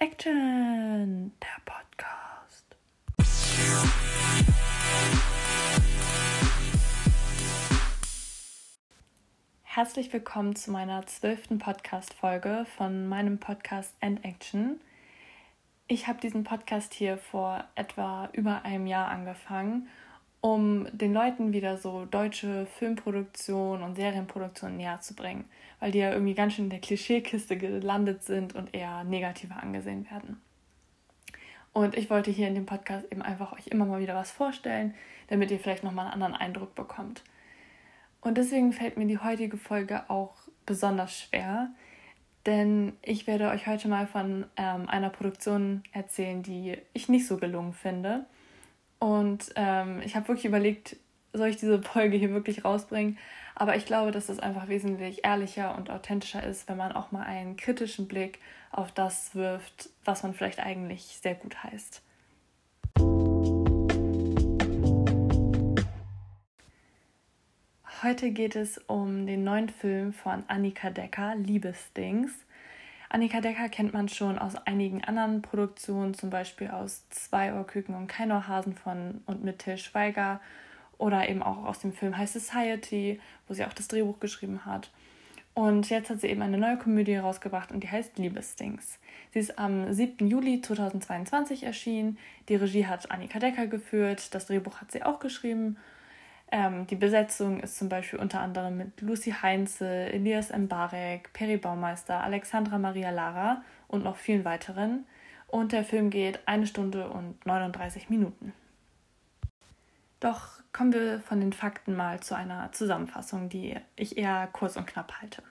Action, der Podcast. Herzlich willkommen zu meiner zwölften Podcast-Folge von meinem Podcast End Action. Ich habe diesen Podcast hier vor etwa über einem Jahr angefangen um den Leuten wieder so deutsche Filmproduktion und Serienproduktion näher zu bringen, weil die ja irgendwie ganz schön in der Klischeekiste gelandet sind und eher negativer angesehen werden. Und ich wollte hier in dem Podcast eben einfach euch immer mal wieder was vorstellen, damit ihr vielleicht nochmal einen anderen Eindruck bekommt. Und deswegen fällt mir die heutige Folge auch besonders schwer, denn ich werde euch heute mal von ähm, einer Produktion erzählen, die ich nicht so gelungen finde und ähm, ich habe wirklich überlegt, soll ich diese Folge hier wirklich rausbringen? Aber ich glaube, dass es einfach wesentlich ehrlicher und authentischer ist, wenn man auch mal einen kritischen Blick auf das wirft, was man vielleicht eigentlich sehr gut heißt. Heute geht es um den neuen Film von Annika Decker, Liebesdings. Annika Decker kennt man schon aus einigen anderen Produktionen, zum Beispiel aus Zwei Ohrküken und Keinohrhasen von und mit Till Schweiger oder eben auch aus dem Film High Society, wo sie auch das Drehbuch geschrieben hat. Und jetzt hat sie eben eine neue Komödie rausgebracht und die heißt Liebesdings. Sie ist am 7. Juli 2022 erschienen. Die Regie hat Annika Decker geführt, das Drehbuch hat sie auch geschrieben ähm, die Besetzung ist zum Beispiel unter anderem mit Lucy Heinze, Elias Mbarek, Peri Baumeister, Alexandra Maria Lara und noch vielen weiteren. Und der Film geht eine Stunde und 39 Minuten. Doch kommen wir von den Fakten mal zu einer Zusammenfassung, die ich eher kurz und knapp halte.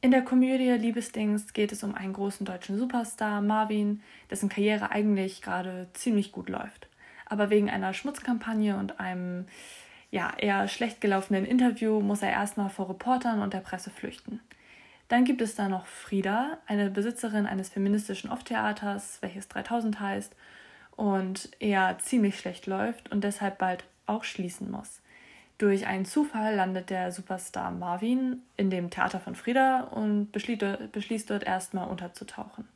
In der Komödie Liebesdings geht es um einen großen deutschen Superstar, Marvin, dessen Karriere eigentlich gerade ziemlich gut läuft aber wegen einer Schmutzkampagne und einem ja, eher schlecht gelaufenen Interview muss er erstmal vor Reportern und der Presse flüchten. Dann gibt es da noch Frieda, eine Besitzerin eines feministischen Off-Theaters, welches 3000 heißt und eher ziemlich schlecht läuft und deshalb bald auch schließen muss. Durch einen Zufall landet der Superstar Marvin in dem Theater von Frieda und beschließt dort erstmal unterzutauchen.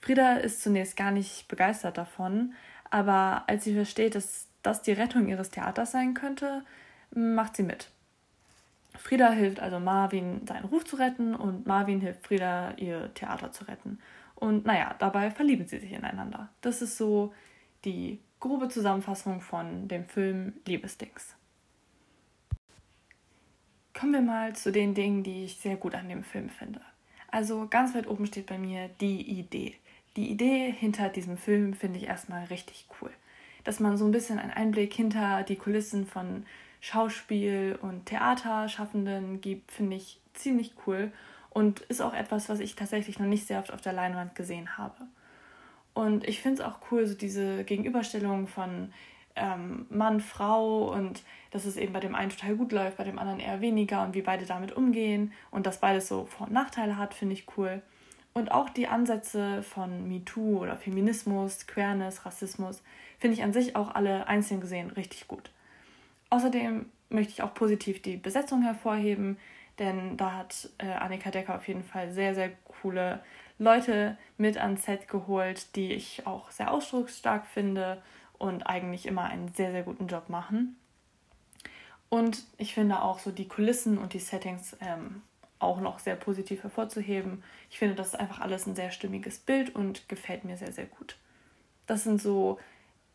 Frieda ist zunächst gar nicht begeistert davon, aber als sie versteht, dass das die Rettung ihres Theaters sein könnte, macht sie mit. Frieda hilft also Marvin, seinen Ruf zu retten und Marvin hilft Frieda, ihr Theater zu retten. Und naja, dabei verlieben sie sich ineinander. Das ist so die grobe Zusammenfassung von dem Film Liebesdings. Kommen wir mal zu den Dingen, die ich sehr gut an dem Film finde. Also ganz weit oben steht bei mir die Idee die Idee hinter diesem Film finde ich erstmal richtig cool. Dass man so ein bisschen einen Einblick hinter die Kulissen von Schauspiel- und Theaterschaffenden gibt, finde ich ziemlich cool und ist auch etwas, was ich tatsächlich noch nicht sehr oft auf der Leinwand gesehen habe. Und ich finde es auch cool, so diese Gegenüberstellung von ähm, Mann, Frau und dass es eben bei dem einen total gut läuft, bei dem anderen eher weniger und wie beide damit umgehen und dass beides so Vor- und Nachteile hat, finde ich cool. Und auch die Ansätze von MeToo oder Feminismus, Queerness, Rassismus finde ich an sich auch alle einzeln gesehen richtig gut. Außerdem möchte ich auch positiv die Besetzung hervorheben, denn da hat äh, Annika Decker auf jeden Fall sehr, sehr coole Leute mit ans Set geholt, die ich auch sehr ausdrucksstark finde und eigentlich immer einen sehr, sehr guten Job machen. Und ich finde auch so die Kulissen und die Settings ähm, auch noch sehr positiv hervorzuheben. Ich finde, das ist einfach alles ein sehr stimmiges Bild und gefällt mir sehr, sehr gut. Das sind so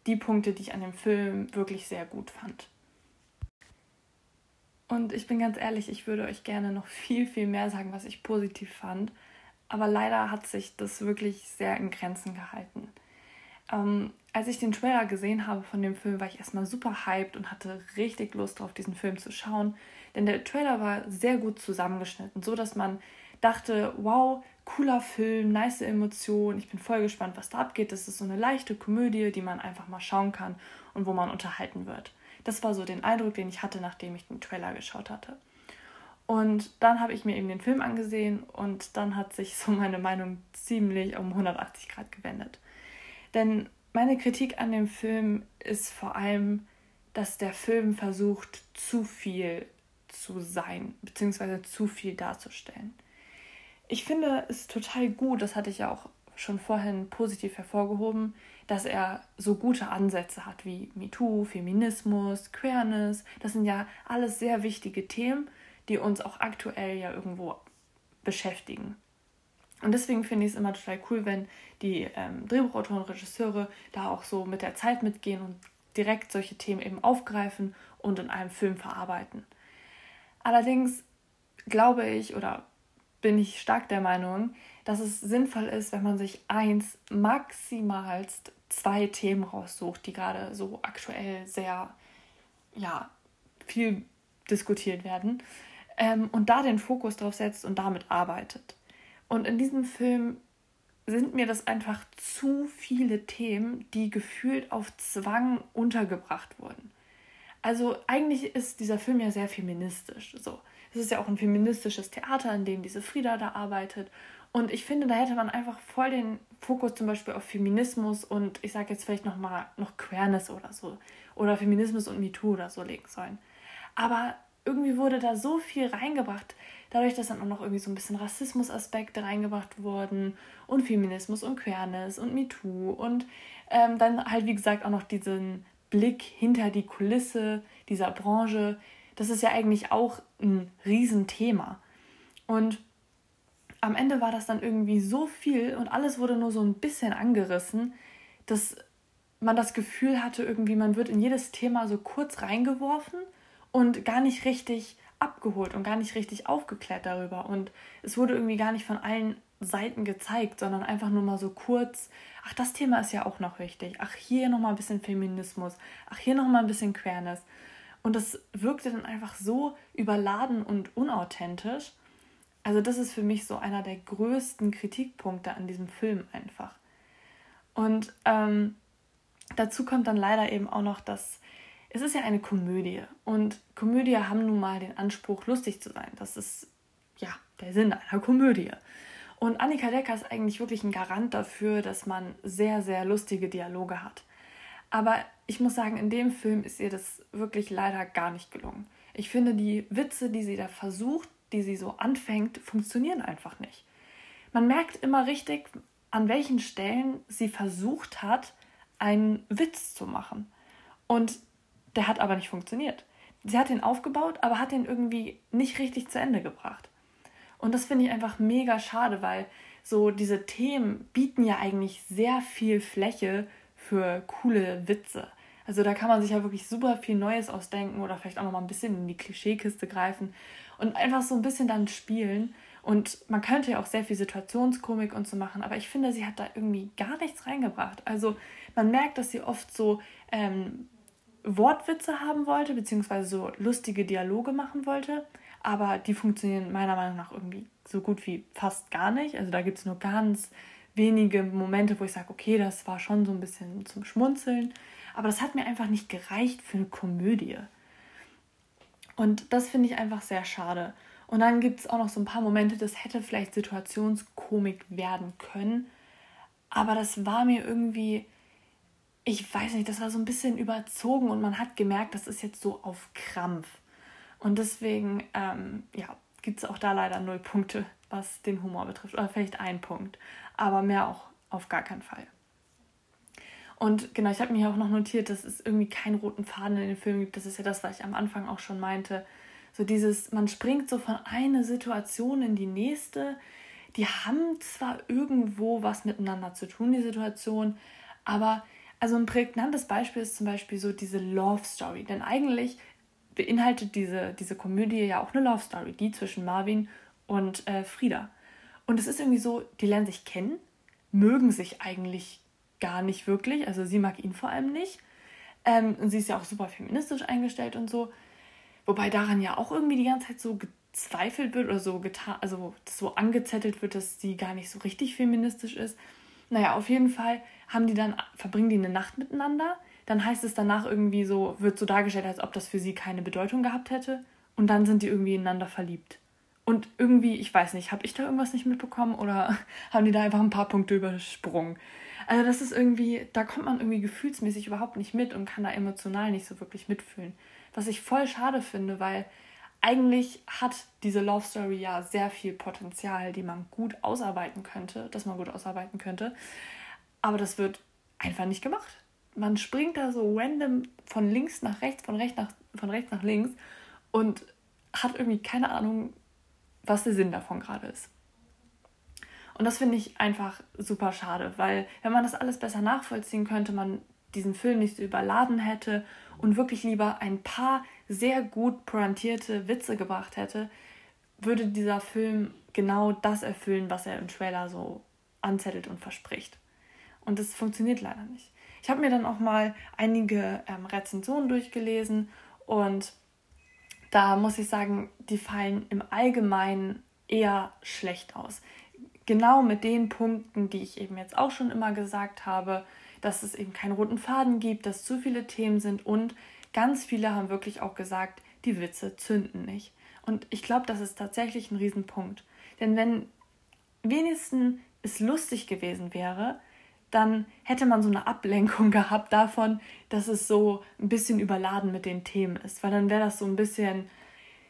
die Punkte, die ich an dem Film wirklich sehr gut fand. Und ich bin ganz ehrlich, ich würde euch gerne noch viel, viel mehr sagen, was ich positiv fand. Aber leider hat sich das wirklich sehr in Grenzen gehalten. Ähm, als ich den Trailer gesehen habe von dem Film, war ich erstmal super hyped und hatte richtig Lust drauf, diesen Film zu schauen. Denn der Trailer war sehr gut zusammengeschnitten, so dass man dachte, wow, cooler Film, nice Emotionen. Ich bin voll gespannt, was da abgeht. Das ist so eine leichte Komödie, die man einfach mal schauen kann und wo man unterhalten wird. Das war so den Eindruck, den ich hatte, nachdem ich den Trailer geschaut hatte. Und dann habe ich mir eben den Film angesehen und dann hat sich so meine Meinung ziemlich um 180 Grad gewendet. Denn meine Kritik an dem Film ist vor allem, dass der Film versucht, zu viel zu sein, beziehungsweise zu viel darzustellen. Ich finde es total gut, das hatte ich ja auch schon vorhin positiv hervorgehoben, dass er so gute Ansätze hat wie MeToo, Feminismus, Queerness. Das sind ja alles sehr wichtige Themen, die uns auch aktuell ja irgendwo beschäftigen. Und deswegen finde ich es immer total cool, wenn die ähm, Drehbuchautoren und Regisseure da auch so mit der Zeit mitgehen und direkt solche Themen eben aufgreifen und in einem Film verarbeiten. Allerdings glaube ich oder bin ich stark der Meinung, dass es sinnvoll ist, wenn man sich eins, maximalst zwei Themen raussucht, die gerade so aktuell sehr, ja, viel diskutiert werden ähm, und da den Fokus drauf setzt und damit arbeitet. Und in diesem Film sind mir das einfach zu viele Themen, die gefühlt auf Zwang untergebracht wurden. Also eigentlich ist dieser Film ja sehr feministisch. So, es ist ja auch ein feministisches Theater, in dem diese Frieda da arbeitet. Und ich finde, da hätte man einfach voll den Fokus zum Beispiel auf Feminismus und ich sage jetzt vielleicht noch mal noch Queerness oder so oder Feminismus und MeToo oder so legen sollen. Aber irgendwie wurde da so viel reingebracht, dadurch, dass dann auch noch irgendwie so ein bisschen Rassismusaspekte reingebracht wurden und Feminismus und Queerness und MeToo und ähm, dann halt wie gesagt auch noch diesen Blick hinter die Kulisse dieser Branche. Das ist ja eigentlich auch ein Riesenthema. Und am Ende war das dann irgendwie so viel und alles wurde nur so ein bisschen angerissen, dass man das Gefühl hatte, irgendwie man wird in jedes Thema so kurz reingeworfen und gar nicht richtig abgeholt und gar nicht richtig aufgeklärt darüber. Und es wurde irgendwie gar nicht von allen Seiten gezeigt, sondern einfach nur mal so kurz, ach, das Thema ist ja auch noch wichtig. Ach, hier nochmal ein bisschen Feminismus. Ach, hier nochmal ein bisschen Queerness. Und das wirkte dann einfach so überladen und unauthentisch. Also das ist für mich so einer der größten Kritikpunkte an diesem Film einfach. Und ähm, dazu kommt dann leider eben auch noch, dass es ist ja eine Komödie und Komödie haben nun mal den Anspruch, lustig zu sein. Das ist ja der Sinn einer Komödie. Und Annika Decker ist eigentlich wirklich ein Garant dafür, dass man sehr, sehr lustige Dialoge hat. Aber ich muss sagen, in dem Film ist ihr das wirklich leider gar nicht gelungen. Ich finde, die Witze, die sie da versucht, die sie so anfängt, funktionieren einfach nicht. Man merkt immer richtig, an welchen Stellen sie versucht hat, einen Witz zu machen. Und der hat aber nicht funktioniert. Sie hat den aufgebaut, aber hat den irgendwie nicht richtig zu Ende gebracht. Und das finde ich einfach mega schade, weil so diese Themen bieten ja eigentlich sehr viel Fläche für coole Witze. Also da kann man sich ja wirklich super viel Neues ausdenken oder vielleicht auch noch mal ein bisschen in die Klischeekiste greifen und einfach so ein bisschen dann spielen. Und man könnte ja auch sehr viel Situationskomik und so machen, aber ich finde, sie hat da irgendwie gar nichts reingebracht. Also man merkt, dass sie oft so ähm, Wortwitze haben wollte, beziehungsweise so lustige Dialoge machen wollte, aber die funktionieren meiner Meinung nach irgendwie so gut wie fast gar nicht. Also da gibt es nur ganz wenige Momente, wo ich sage, okay, das war schon so ein bisschen zum Schmunzeln, aber das hat mir einfach nicht gereicht für eine Komödie. Und das finde ich einfach sehr schade. Und dann gibt es auch noch so ein paar Momente, das hätte vielleicht Situationskomik werden können. Aber das war mir irgendwie, ich weiß nicht, das war so ein bisschen überzogen und man hat gemerkt, das ist jetzt so auf Krampf. Und deswegen, ähm, ja, gibt es auch da leider null Punkte, was den Humor betrifft. Oder vielleicht ein Punkt. Aber mehr auch auf gar keinen Fall. Und genau, ich habe mir auch noch notiert, dass es irgendwie keinen roten Faden in den Film gibt. Das ist ja das, was ich am Anfang auch schon meinte. So dieses, man springt so von einer Situation in die nächste. Die haben zwar irgendwo was miteinander zu tun, die Situation, aber also ein prägnantes Beispiel ist zum Beispiel so diese Love Story. Denn eigentlich beinhaltet diese, diese Komödie ja auch eine Love Story, die zwischen Marvin und äh, Frieda. Und es ist irgendwie so, die lernen sich kennen, mögen sich eigentlich gar nicht wirklich. Also sie mag ihn vor allem nicht. Ähm, und sie ist ja auch super feministisch eingestellt und so. Wobei daran ja auch irgendwie die ganze Zeit so gezweifelt wird oder so getan, also so angezettelt wird, dass sie gar nicht so richtig feministisch ist. Naja, auf jeden Fall haben die dann, verbringen die eine Nacht miteinander. Dann heißt es danach irgendwie so, wird so dargestellt, als ob das für sie keine Bedeutung gehabt hätte. Und dann sind die irgendwie ineinander verliebt. Und irgendwie, ich weiß nicht, habe ich da irgendwas nicht mitbekommen oder haben die da einfach ein paar Punkte übersprungen? Also das ist irgendwie, da kommt man irgendwie gefühlsmäßig überhaupt nicht mit und kann da emotional nicht so wirklich mitfühlen. Was ich voll schade finde, weil eigentlich hat diese Love Story ja sehr viel Potenzial, die man gut ausarbeiten könnte, dass man gut ausarbeiten könnte. Aber das wird einfach nicht gemacht. Man springt da so random von links nach rechts, von rechts nach, von rechts nach links und hat irgendwie keine Ahnung, was der Sinn davon gerade ist. Und das finde ich einfach super schade, weil wenn man das alles besser nachvollziehen könnte, man diesen Film nicht so überladen hätte und wirklich lieber ein paar sehr gut pointierte Witze gebracht hätte, würde dieser Film genau das erfüllen, was er im Trailer so anzettelt und verspricht. Und das funktioniert leider nicht. Ich habe mir dann auch mal einige ähm, Rezensionen durchgelesen und da muss ich sagen, die fallen im Allgemeinen eher schlecht aus. Genau mit den Punkten, die ich eben jetzt auch schon immer gesagt habe, dass es eben keinen roten Faden gibt, dass zu viele Themen sind und ganz viele haben wirklich auch gesagt, die Witze zünden nicht. Und ich glaube, das ist tatsächlich ein Riesenpunkt. Denn wenn wenigstens es lustig gewesen wäre, dann hätte man so eine Ablenkung gehabt davon, dass es so ein bisschen überladen mit den Themen ist. Weil dann wäre das so ein bisschen,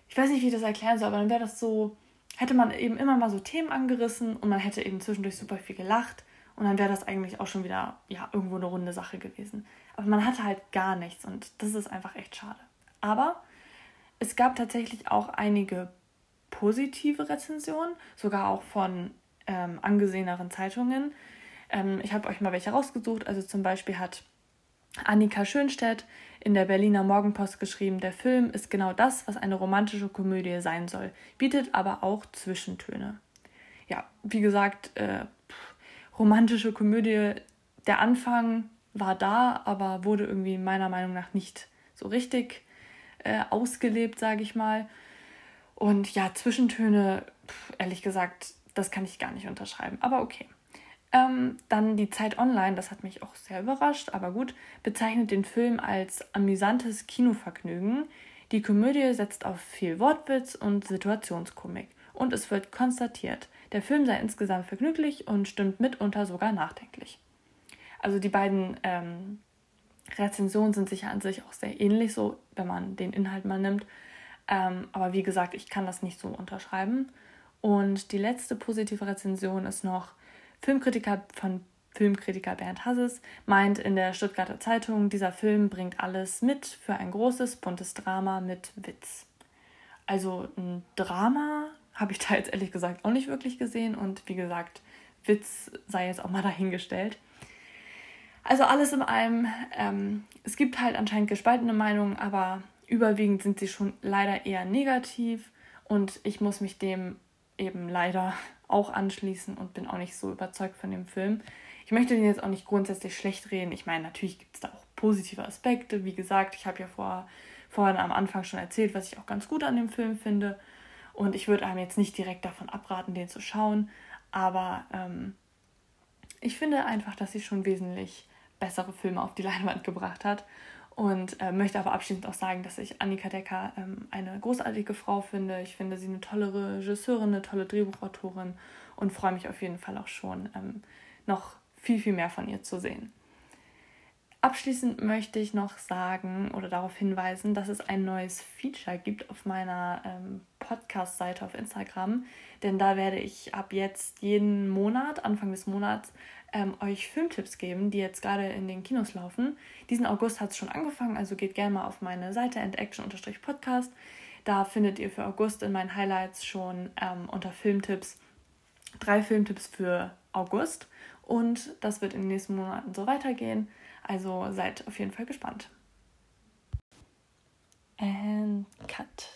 ich weiß nicht, wie ich das erklären soll, aber dann wäre das so, hätte man eben immer mal so Themen angerissen und man hätte eben zwischendurch super viel gelacht und dann wäre das eigentlich auch schon wieder, ja, irgendwo eine runde Sache gewesen. Aber man hatte halt gar nichts und das ist einfach echt schade. Aber es gab tatsächlich auch einige positive Rezensionen, sogar auch von ähm, angeseheneren Zeitungen. Ähm, ich habe euch mal welche rausgesucht. Also zum Beispiel hat Annika Schönstedt in der Berliner Morgenpost geschrieben, der Film ist genau das, was eine romantische Komödie sein soll, bietet aber auch Zwischentöne. Ja, wie gesagt, äh, romantische Komödie, der Anfang war da, aber wurde irgendwie meiner Meinung nach nicht so richtig äh, ausgelebt, sage ich mal. Und ja, Zwischentöne, pff, ehrlich gesagt, das kann ich gar nicht unterschreiben. Aber okay. Ähm, dann die Zeit Online, das hat mich auch sehr überrascht, aber gut, bezeichnet den Film als amüsantes Kinovergnügen. Die Komödie setzt auf viel Wortwitz und Situationskomik. Und es wird konstatiert, der Film sei insgesamt vergnüglich und stimmt mitunter sogar nachdenklich. Also die beiden ähm, Rezensionen sind sicher an sich auch sehr ähnlich, so wenn man den Inhalt mal nimmt. Ähm, aber wie gesagt, ich kann das nicht so unterschreiben. Und die letzte positive Rezension ist noch Filmkritiker von Filmkritiker Bernd Hasses meint in der Stuttgarter Zeitung, dieser Film bringt alles mit für ein großes, buntes Drama mit Witz. Also ein Drama habe ich da jetzt ehrlich gesagt auch nicht wirklich gesehen und wie gesagt, Witz sei jetzt auch mal dahingestellt. Also alles in allem, ähm, es gibt halt anscheinend gespaltene Meinungen, aber überwiegend sind sie schon leider eher negativ und ich muss mich dem eben leider auch anschließen und bin auch nicht so überzeugt von dem Film. Ich möchte den jetzt auch nicht grundsätzlich schlecht reden. Ich meine, natürlich gibt es da auch positive Aspekte. Wie gesagt, ich habe ja vor, vorhin am Anfang schon erzählt, was ich auch ganz gut an dem Film finde. Und ich würde einem jetzt nicht direkt davon abraten, den zu schauen. Aber ähm, ich finde einfach, dass sie schon wesentlich bessere Filme auf die Leinwand gebracht hat. Und äh, möchte aber abschließend auch sagen, dass ich Annika Decker ähm, eine großartige Frau finde. Ich finde sie eine tolle Regisseurin, eine tolle Drehbuchautorin und freue mich auf jeden Fall auch schon, ähm, noch viel, viel mehr von ihr zu sehen. Abschließend möchte ich noch sagen oder darauf hinweisen, dass es ein neues Feature gibt auf meiner ähm, Podcast-Seite auf Instagram. Denn da werde ich ab jetzt jeden Monat, Anfang des Monats, ähm, euch Filmtipps geben, die jetzt gerade in den Kinos laufen. Diesen August hat es schon angefangen, also geht gerne mal auf meine Seite endaction-podcast. Da findet ihr für August in meinen Highlights schon ähm, unter Filmtipps drei Filmtipps für August und das wird in den nächsten Monaten so weitergehen. Also seid auf jeden Fall gespannt. And cut.